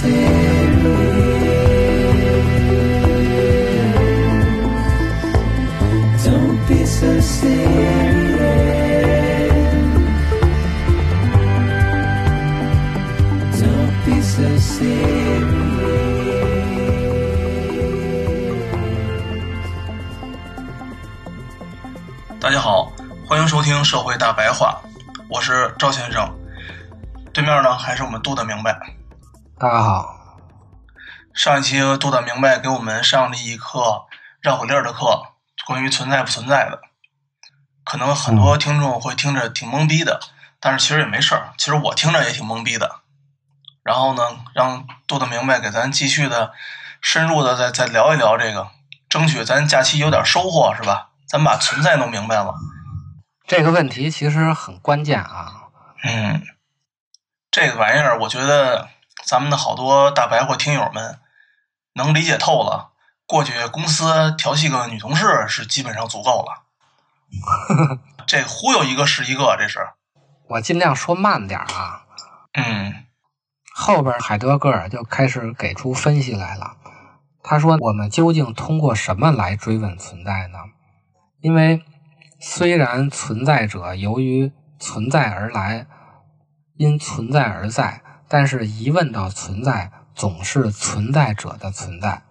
see 大家好，欢迎收听《社会大白话》，我是赵先生，对面呢还是我们杜的明白。大家好，上一期杜大明白给我们上了一课绕口令的课，关于存在不存在的。可能很多听众会听着挺懵逼的，但是其实也没事儿，其实我听着也挺懵逼的。然后呢，让杜大明白给咱继续的深入的再再聊一聊这个，争取咱假期有点收获，是吧？咱把存在弄明白了。这个问题其实很关键啊。嗯，这个玩意儿，我觉得咱们的好多大白话听友们能理解透了。过去公司调戏个女同事是基本上足够了。这忽悠一个是一个，这是。我尽量说慢点儿啊。嗯后边海德格尔就开始给出分析来了。他说：“我们究竟通过什么来追问存在呢？因为虽然存在者由于存在而来，因存在而在，但是一问到存在，总是存在者的存在。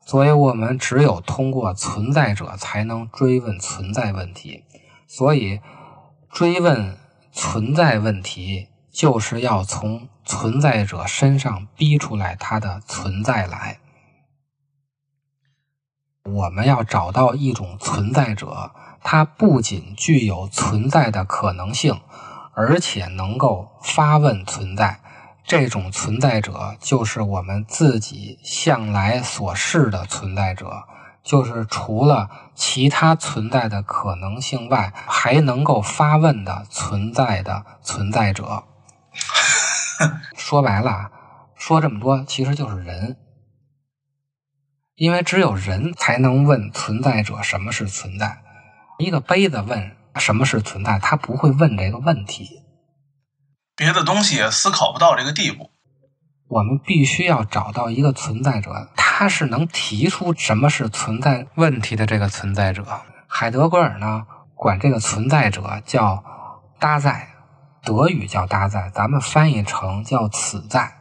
所以我们只有通过存在者才能追问存在问题。所以追问存在问题，就是要从存在者身上逼出来他的存在来。我们要找到一种存在者，他不仅具有存在的可能性，而且能够发问存在。这种存在者就是我们自己向来所示的存在者，就是除了其他存在的可能性外，还能够发问的存在的存在者。说白了，说这么多，其实就是人。因为只有人才能问存在者什么是存在。一个杯子问什么是存在，他不会问这个问题。别的东西也思考不到这个地步。我们必须要找到一个存在者，他是能提出什么是存在问题的这个存在者。海德格尔呢，管这个存在者叫“搭在”，德语叫“搭在”，咱们翻译成叫“此在”。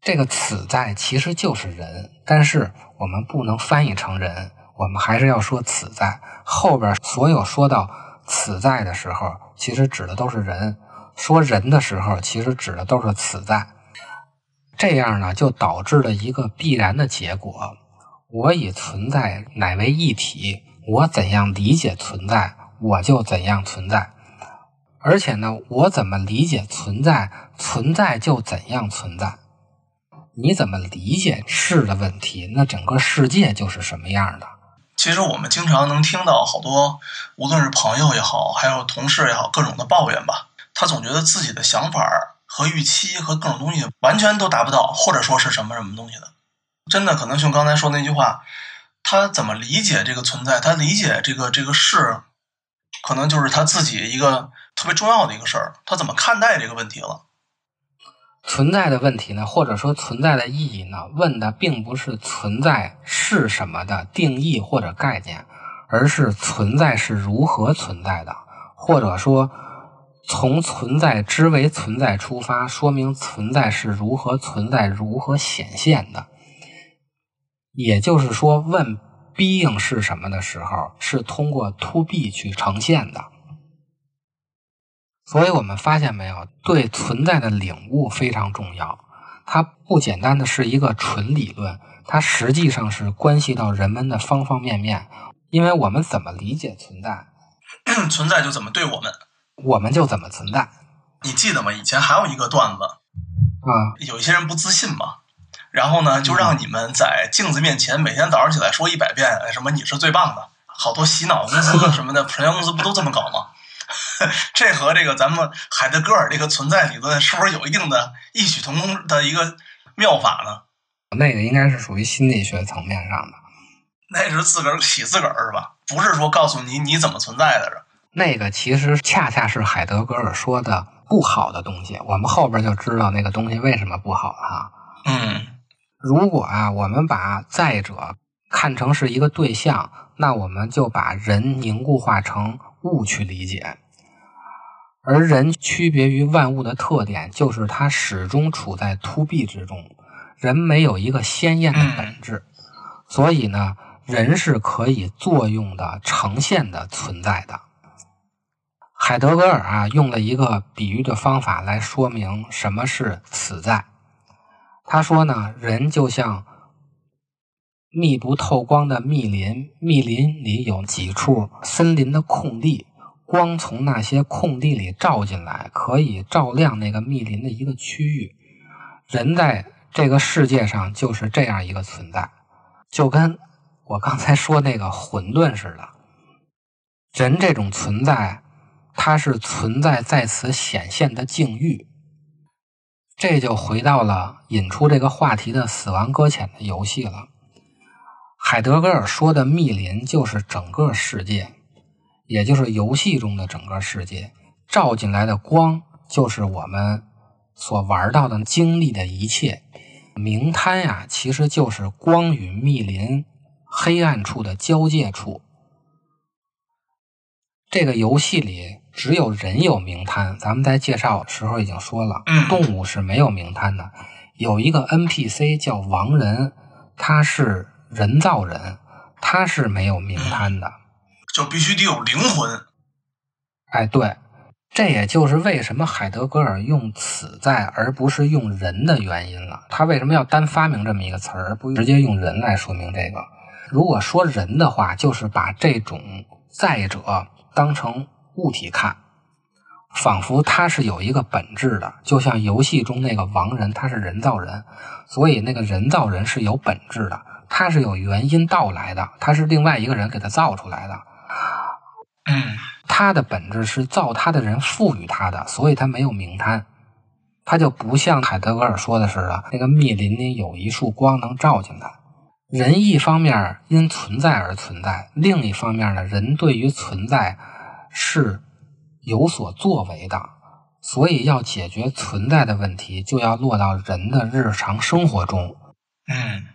这个“此在”其实就是人，但是我们不能翻译成人，我们还是要说“此在”。后边所有说到“此在”的时候，其实指的都是人；说人的时候，其实指的都是“此在”。这样呢，就导致了一个必然的结果：我以存在乃为一体，我怎样理解存在，我就怎样存在。而且呢，我怎么理解存在，存在就怎样存在。你怎么理解是的问题，那整个世界就是什么样的。其实我们经常能听到好多，无论是朋友也好，还有同事也好，各种的抱怨吧。他总觉得自己的想法和预期和各种东西完全都达不到，或者说是什么什么东西的。真的可能像刚才说那句话，他怎么理解这个存在？他理解这个这个事，可能就是他自己一个特别重要的一个事儿。他怎么看待这个问题了？存在的问题呢，或者说存在的意义呢，问的并不是存在是什么的定义或者概念，而是存在是如何存在的，或者说从存在之为存在出发，说明存在是如何存在、如何显现的。也就是说，问 being 是什么的时候，是通过 to be 去呈现的。所以我们发现没有，对存在的领悟非常重要。它不简单的是一个纯理论，它实际上是关系到人们的方方面面。因为我们怎么理解存在，存在就怎么对我们？我们就怎么存在。你记得吗？以前还有一个段子，啊，有一些人不自信嘛，然后呢，就让你们在镜子面前每天早上起来说一百遍，哎什么你是最棒的。好多洗脑公司什么的，传销公司不都这么搞吗？这和这个咱们海德格尔这个存在理论是不是有一定的异曲同工的一个妙法呢？那个应该是属于心理学层面上的。那是自个儿洗自个儿是吧？不是说告诉你你怎么存在的？那个其实恰恰是海德格尔说的不好的东西。我们后边就知道那个东西为什么不好哈、嗯如果啊，我们把在者看成是一个对象，那我们就把人凝固化成物去理解。而人区别于万物的特点，就是它始终处在 to be 之中，人没有一个鲜艳的本质，所以呢，人是可以作用的、呈现的存在的。海德格尔啊，用了一个比喻的方法来说明什么是此在。他说呢，人就像密不透光的密林，密林里有几处森林的空地，光从那些空地里照进来，可以照亮那个密林的一个区域。人在这个世界上就是这样一个存在，就跟我刚才说那个混沌似的。人这种存在，它是存在在此显现的境遇。这就回到了引出这个话题的死亡搁浅的游戏了。海德格尔说的密林就是整个世界，也就是游戏中的整个世界。照进来的光就是我们所玩到的、经历的一切。明滩呀、其实就是光与密林黑暗处的交界处。这个游戏里只有人有明滩，咱们在介绍时候已经说了，嗯动物是没有明滩的。有一个 NPC 叫王人，他是人造人，他是没有明滩的。就必须得有灵魂。哎，对，这也就是为什么海德格尔用“此在”而不是用“人”的原因了。他为什么要单发明这么一个词儿，而不直接用“人”来说明这个？如果说“人”的话，就是把这种在者当成物体看，仿佛它是有一个本质的，就像游戏中那个亡人，他是人造人，所以那个人造人是有本质的，他是有原因到来的，他是另外一个人给他造出来的。嗯他的本质是造他的人赋予他的，所以他没有名摊，他就不像海德格尔说的似的，那个密林里有一束光能照进来。人一方面因存在而存在，另一方面呢，人对于存在是有所作为的，所以要解决存在的问题，就要落到人的日常生活中。嗯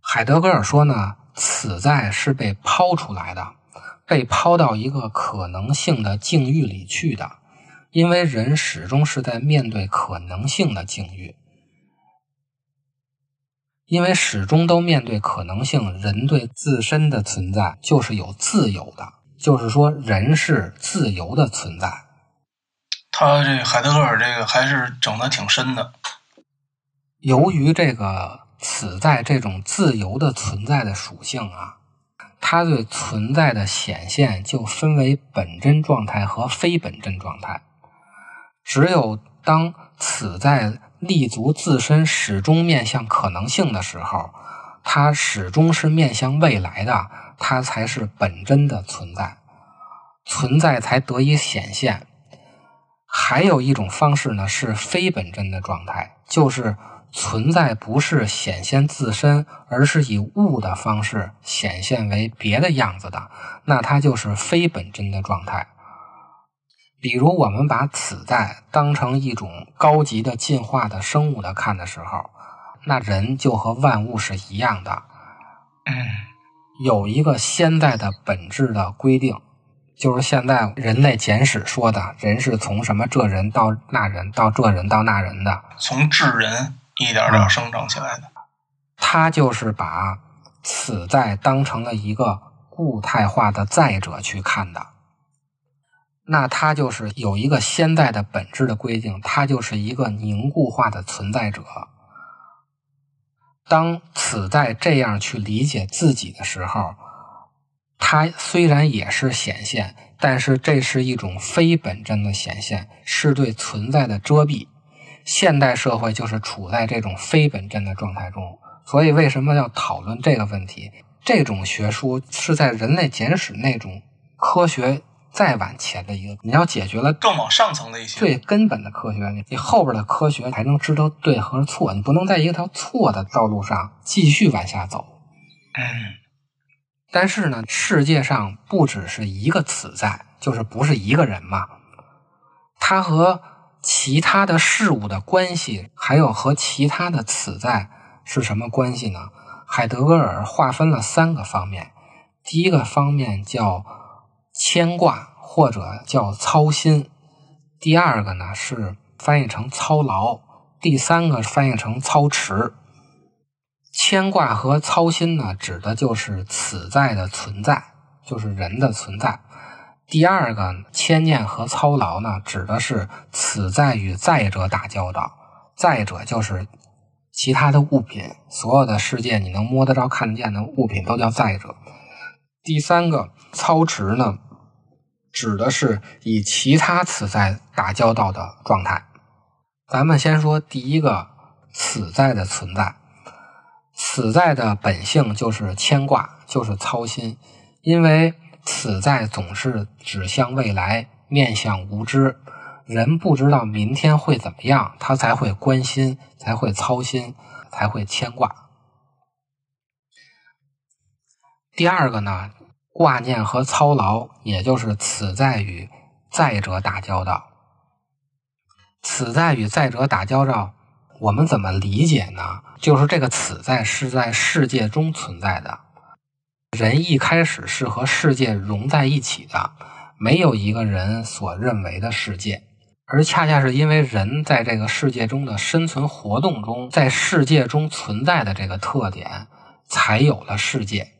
海德格尔说呢，此在是被抛出来的，被抛到一个可能性的境遇里去的，因为人始终是在面对可能性的境遇，因为始终都面对可能性，人对自身的存在就是有自由的，就是说人是自由的存在。他这海德格尔这个还是整的挺深的。由于这个此在这种自由的存在的属性啊，它对存在的显现就分为本真状态和非本真状态。只有当此在立足自身始终面向可能性的时候，它始终是面向未来的，它才是本真的存在，存在才得以显现。还有一种方式呢，是非本真的状态，就是存在不是显现自身，而是以物的方式显现为别的样子的，那它就是非本真的状态。比如，我们把此在当成一种高级的进化的生物的看的时候，那人就和万物是一样的，嗯有一个现在的本质的规定，就是现在人类简史说的人是从什么这人到那人到这人到那人的，从智人一点点生长起来的。他就是把此在当成了一个固态化的在者去看的。那他就是有一个现在的本质的规定，它就是一个凝固化的存在者。当此在这样去理解自己的时候，它虽然也是显现，但是这是一种非本真的显现，是对存在的遮蔽。现代社会就是处在这种非本真的状态中，所以为什么要讨论这个问题？这种学说是在人类简史那种科学再往前的一个，你要解决了更往上层的一些。最根本的科学，你你后边的科学才能知道对和错，你不能在一条错的道路上继续往下走。嗯但是呢，世界上不只是一个此在，就是不是一个人嘛，他和其他的事物的关系，还有和其他的此在是什么关系呢？海德格尔划分了三个方面，第一个方面叫牵挂或者叫操心，第二个呢是翻译成操劳，第三个翻译成操持。牵挂和操心呢，指的就是此在的存在，就是人的存在。第二个牵念和操劳呢，指的是此在与在者打交道，在者就是其他的物品，所有的世界你能摸得着、看得见的物品都叫在者。第三个操持呢，指的是以其他此在打交道的状态。咱们先说第一个此在的存在。此在的本性就是牵挂，就是操心，因为此在总是指向未来，面向无知。人不知道明天会怎么样，他才会关心，才会操心，才会牵挂。第二个呢，挂念和操劳，也就是此在与在者打交道。此在与在者打交道，我们怎么理解呢？就是这个此在是在世界中存在的，人一开始是和世界融在一起的，没有一个人所认为的世界，而恰恰是因为人在这个世界中的生存活动中，在世界中存在的这个特点，才有了世界。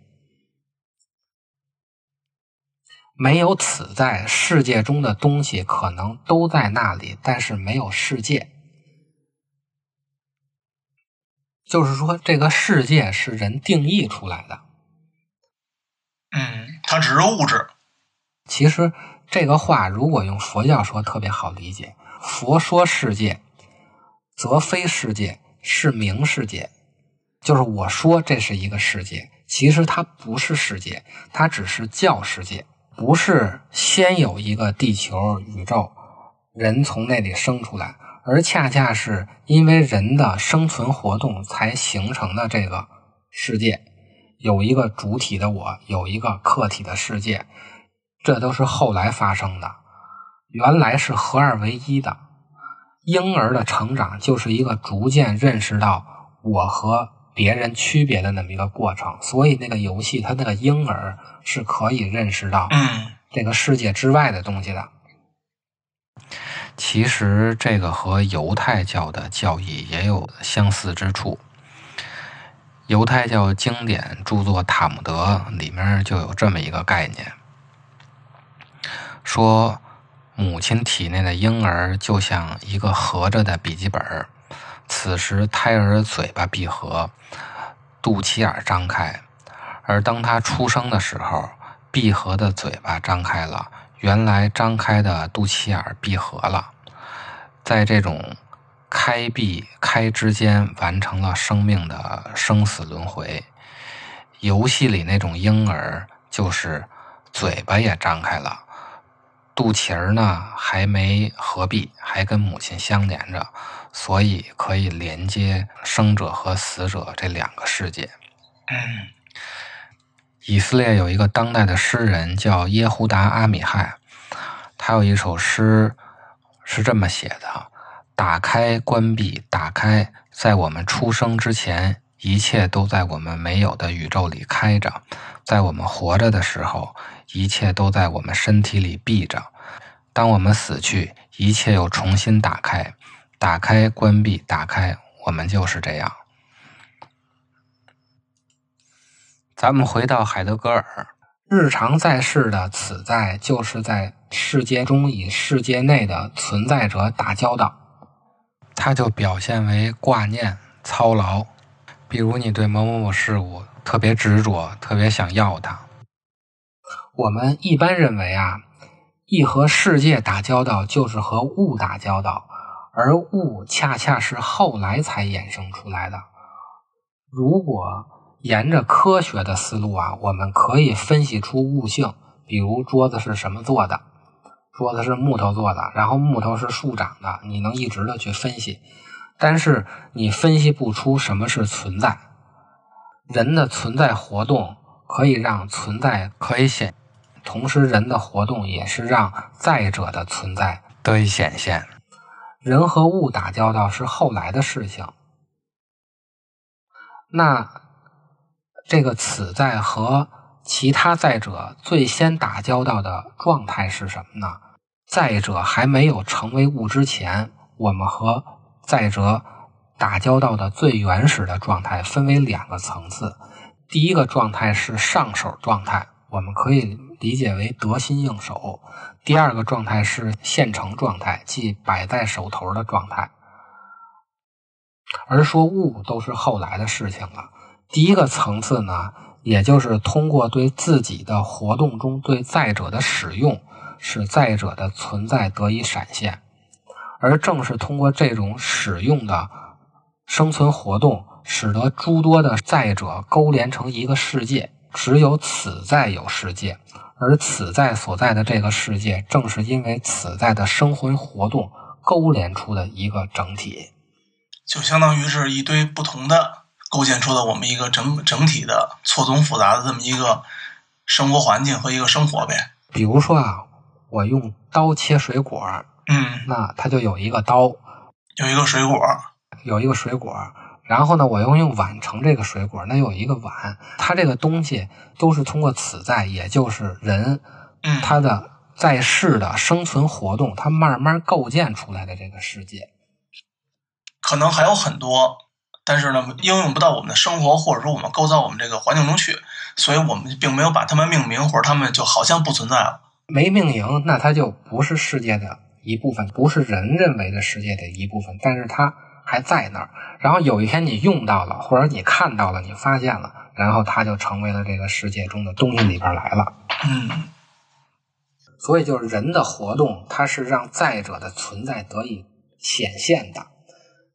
没有此在，世界中的东西可能都在那里，但是没有世界。就是说，这个世界是人定义出来的。嗯，它只是物质。其实这个话如果用佛教说，特别好理解。佛说世界，则非世界，是名世界。就是我说这是一个世界，其实它不是世界，它只是叫世界。不是先有一个地球、宇宙，人从那里生出来，而恰恰是因为人的生存活动才形成的这个世界，有一个主体的我，有一个客体的世界，这都是后来发生的。原来是合二为一的。婴儿的成长就是一个逐渐认识到我和别人区别的那么一个过程，所以那个游戏它那个婴儿是可以认识到嗯这个世界之外的东西的。其实这个和犹太教的教义也有相似之处。犹太教经典著作《塔木德》里面就有这么一个概念，说母亲体内的婴儿就像一个合着的笔记本儿，此时胎儿嘴巴闭合，肚脐眼儿张开，而当他出生的时候，闭合的嘴巴张开了，原来张开的肚脐眼儿闭合了，在这种开闭开之间完成了生命的生死轮回。游戏里那种婴儿就是嘴巴也张开了，肚脐儿呢还没合闭，还跟母亲相连着，所以可以连接生者和死者这两个世界。嗯以色列有一个当代的诗人叫耶胡达阿米亥，他有一首诗是这么写的：“打开，关闭，打开，在我们出生之前，一切都在我们没有的宇宙里开着；在我们活着的时候，一切都在我们身体里闭着；当我们死去，一切又重新打开，打开，关闭，打开，我们就是这样。”咱们回到海德格尔，日常在世的此在，就是在世界中与世界内的存在者打交道，它就表现为挂念、操劳。比如你对某某某事物特别执着，特别想要它。我们一般认为啊，一和世界打交道就是和物打交道，而物恰恰是后来才衍生出来的。如果沿着科学的思路啊，我们可以分析出物性，比如桌子是什么做的，桌子是木头做的，然后木头是树长的，你能一直的去分析，但是你分析不出什么是存在。人的存在活动可以让存在可以显，同时人的活动也是让在者的存在得以显现。人和物打交道是后来的事情，那。这个此在和其他在者最先打交道的状态是什么呢？在者还没有成为物之前，我们和在者打交道的最原始的状态分为两个层次。第一个状态是上手状态，我们可以理解为得心应手；第二个状态是现成状态，即摆在手头的状态。而说物都是后来的事情了。第一个层次呢，也就是通过对自己的活动中对在者的使用，使在者的存在得以闪现。而正是通过这种使用的生存活动，使得诸多的在者勾连成一个世界。只有此在有世界，而此在所在的这个世界，正是因为此在的生活活动勾连出的一个整体。就相当于是一堆不同的。构建出了我们一个整整体的错综复杂的这么一个生活环境和一个生活呗。比如说啊，我用刀切水果，嗯，那它就有一个刀，有一个水果，有一个水果。然后呢，我又用碗盛这个水果，那有一个碗。它这个东西都是通过此在，也就是人，嗯，他的在世的生存活动，它慢慢构建出来的这个世界。可能还有很多。但是呢，应用不到我们的生活，或者说我们构造我们这个环境中去，所以我们并没有把它们命名，或者它们就好像不存在了。没命名，那它就不是世界的一部分，不是人认为的世界的一部分。但是它还在那儿。然后有一天你用到了，或者你看到了，你发现了，然后它就成为了这个世界中的东西里边来了。嗯，所以就是人的活动，它是让在者的存在得以显现的。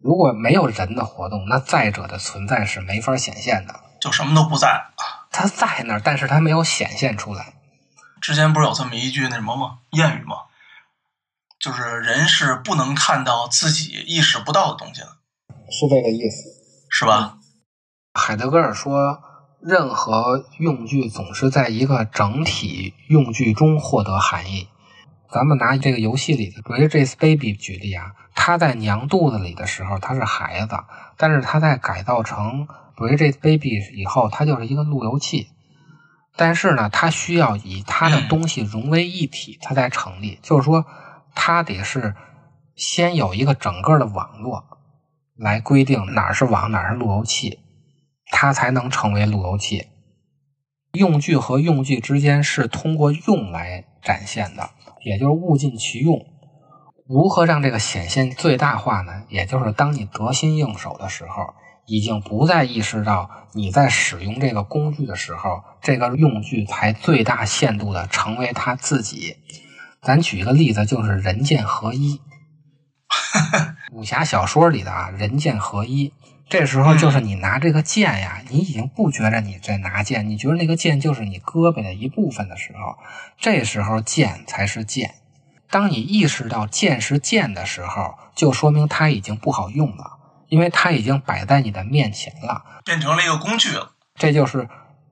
如果没有人的活动，那在者的存在是没法显现的，就什么都不在。它在那儿，但是它没有显现出来。之前不是有这么一句那什么吗？谚语吗？就是人是不能看到自己意识不到的东西的，是这个意思，是吧？海德格尔说，任何用具总是在一个整体用具中获得含义。咱们拿这个游戏里的 Bridges Baby 举例啊，他在娘肚子里的时候他是孩子，但是他在改造成 Bridges Baby 以后，他就是一个路由器。但是呢，他需要以他的东西融为一体，它才成立。就是说，它得是先有一个整个的网络来规定哪儿是网，哪儿是路由器，它才能成为路由器。用具和用具之间是通过用来展现的。也就是物尽其用，如何让这个显现最大化呢？也就是当你得心应手的时候，已经不再意识到你在使用这个工具的时候，这个用具才最大限度的成为它自己。咱举一个例子，就是人剑合一，武侠小说里的啊，人剑合一。这时候就是你拿这个剑呀，你已经不觉着你在拿剑，你觉得那个剑就是你胳膊的一部分的时候，这时候剑才是剑，当你意识到剑是剑的时候，就说明它已经不好用了，因为它已经摆在你的面前了。变成了一个工具了。这就是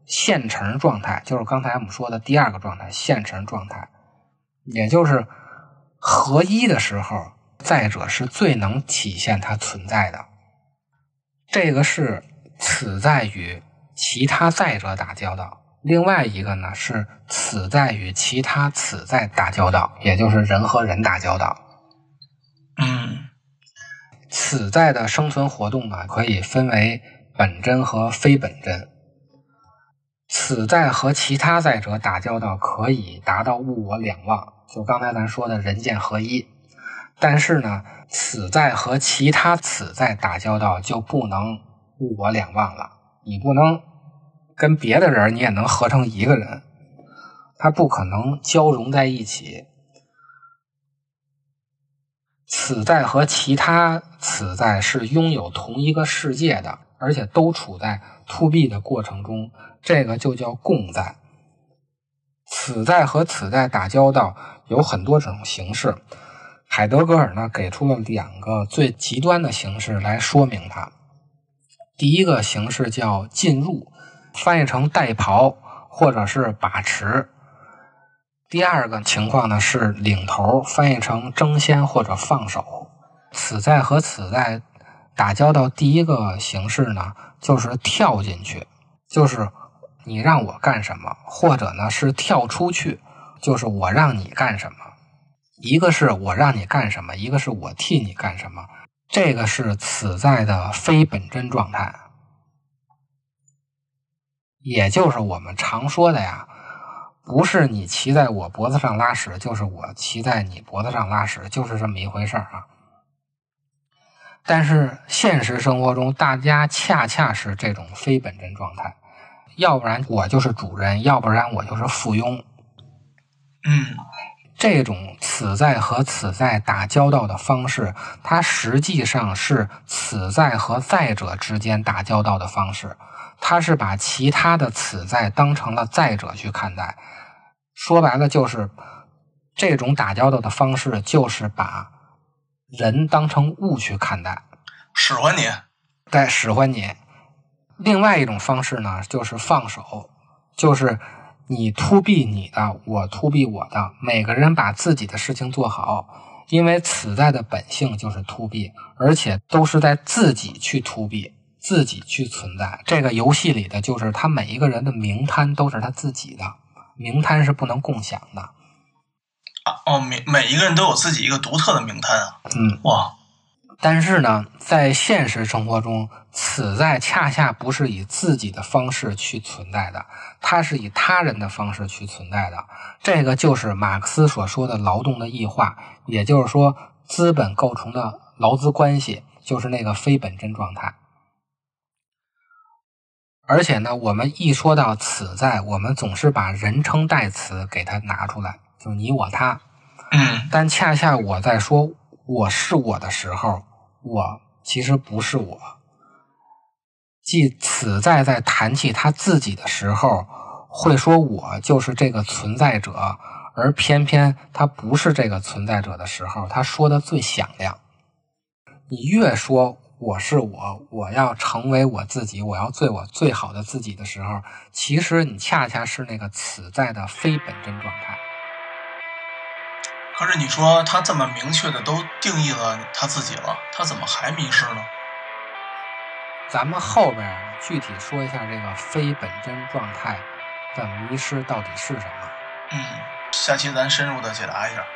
现成状态，就是刚才我们说的第二个状态，现成状态，也就是合一的时候，再者是最能体现它存在的。这个是此在与其他在者打交道，另外一个呢是此在与其他此在打交道，也就是人和人打交道。嗯此在的生存活动呢，可以分为本真和非本真。此在和其他在者打交道，可以达到物我两忘，就刚才咱说的人剑合一。但是呢，此在和其他此在打交道，就不能物我两忘了。你不能跟别的人，你也能合成一个人，它不可能交融在一起。此在和其他此在是拥有同一个世界的，而且都处在 to B 的过程中，这个就叫共在。此在和此在打交道有很多种形式，海德格尔呢给出了两个最极端的形式来说明它。第一个形式叫进入，翻译成带刨或者是把持。第二个情况呢是领头，翻译成争先或者放手。此在和此在打交道，第一个形式呢就是跳进去，就是你让我干什么，或者呢是跳出去，就是我让你干什么。一个是我让你干什么，一个是我替你干什么。这个是此在的非本真状态，也就是我们常说的呀。不是你骑在我脖子上拉屎，就是我骑在你脖子上拉屎，就是这么一回事儿啊。但是现实生活中，大家恰恰是这种非本真状态，要不然我就是主人，要不然我就是附庸。嗯这种此在和此在打交道的方式，它实际上是此在和在者之间打交道的方式。它是把其他的此在当成了在者去看待。说白了，就是这种打交道的方式，就是把人当成物去看待，使唤你。在使唤你。另外一种方式呢，就是放手，就是你 to B 你的，我 to B 我的，每个人把自己的事情做好，因为此在的本性就是 to B，而且都是在自己去 to B，自己去存在。这个游戏里的就是他每一个人的名摊都是他自己的，名摊是不能共享的。啊哦，每每一个人都有自己一个独特的名摊啊！嗯，哇，但是呢，在现实生活中，此在恰恰不是以自己的方式去存在的，它是以他人的方式去存在的。这个就是马克思所说的劳动的异化，也就是说，资本构成的劳资关系就是那个非本真状态。而且呢，我们一说到此在，我们总是把人称代词给它拿出来，就是你我他。嗯但恰恰我在说我是我的时候，我其实不是我。即此在在谈起他自己的时候，会说我就是这个存在者，而偏偏他不是这个存在者的时候，他说的最响亮。你越说我是我，我要成为我自己，我要做我最好的自己的时候，其实你恰恰是那个此在的非本真状态。可是你说他这么明确的都定义了他自己了，他怎么还迷失呢？咱们后边具体说一下这个非本真状态的迷失到底是什么。嗯，下期咱深入的解答一下。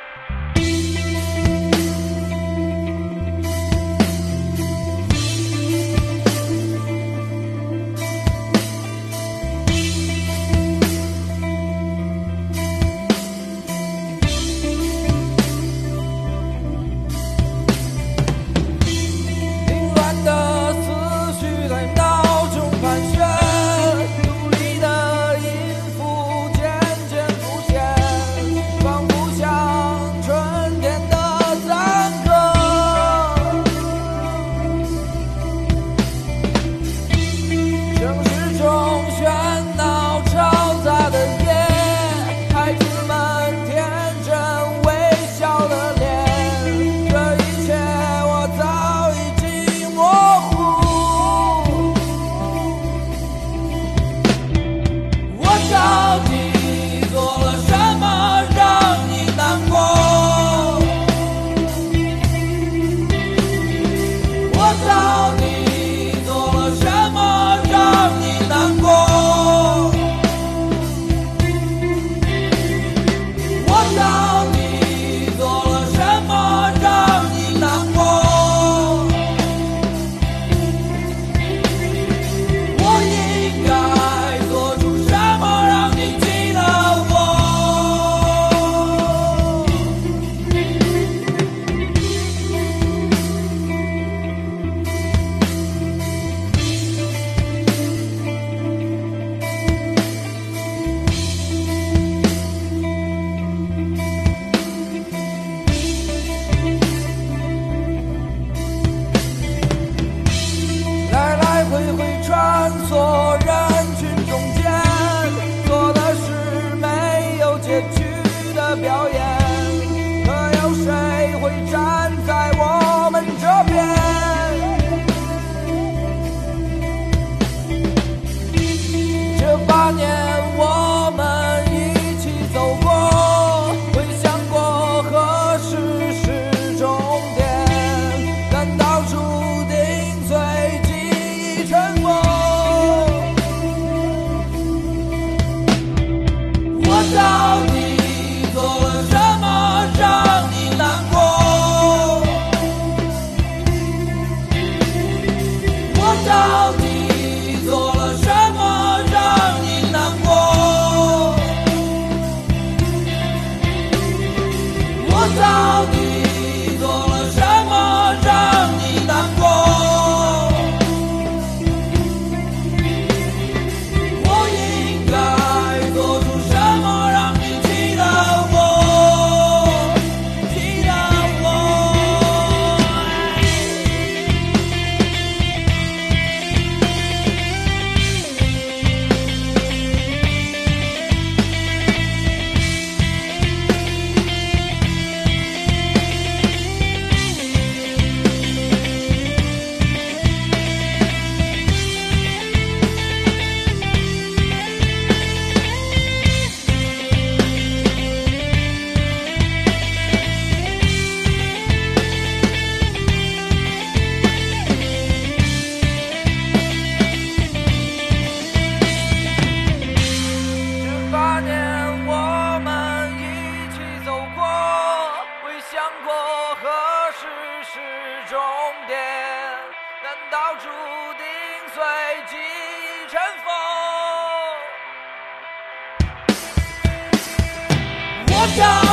站在我 Yeah.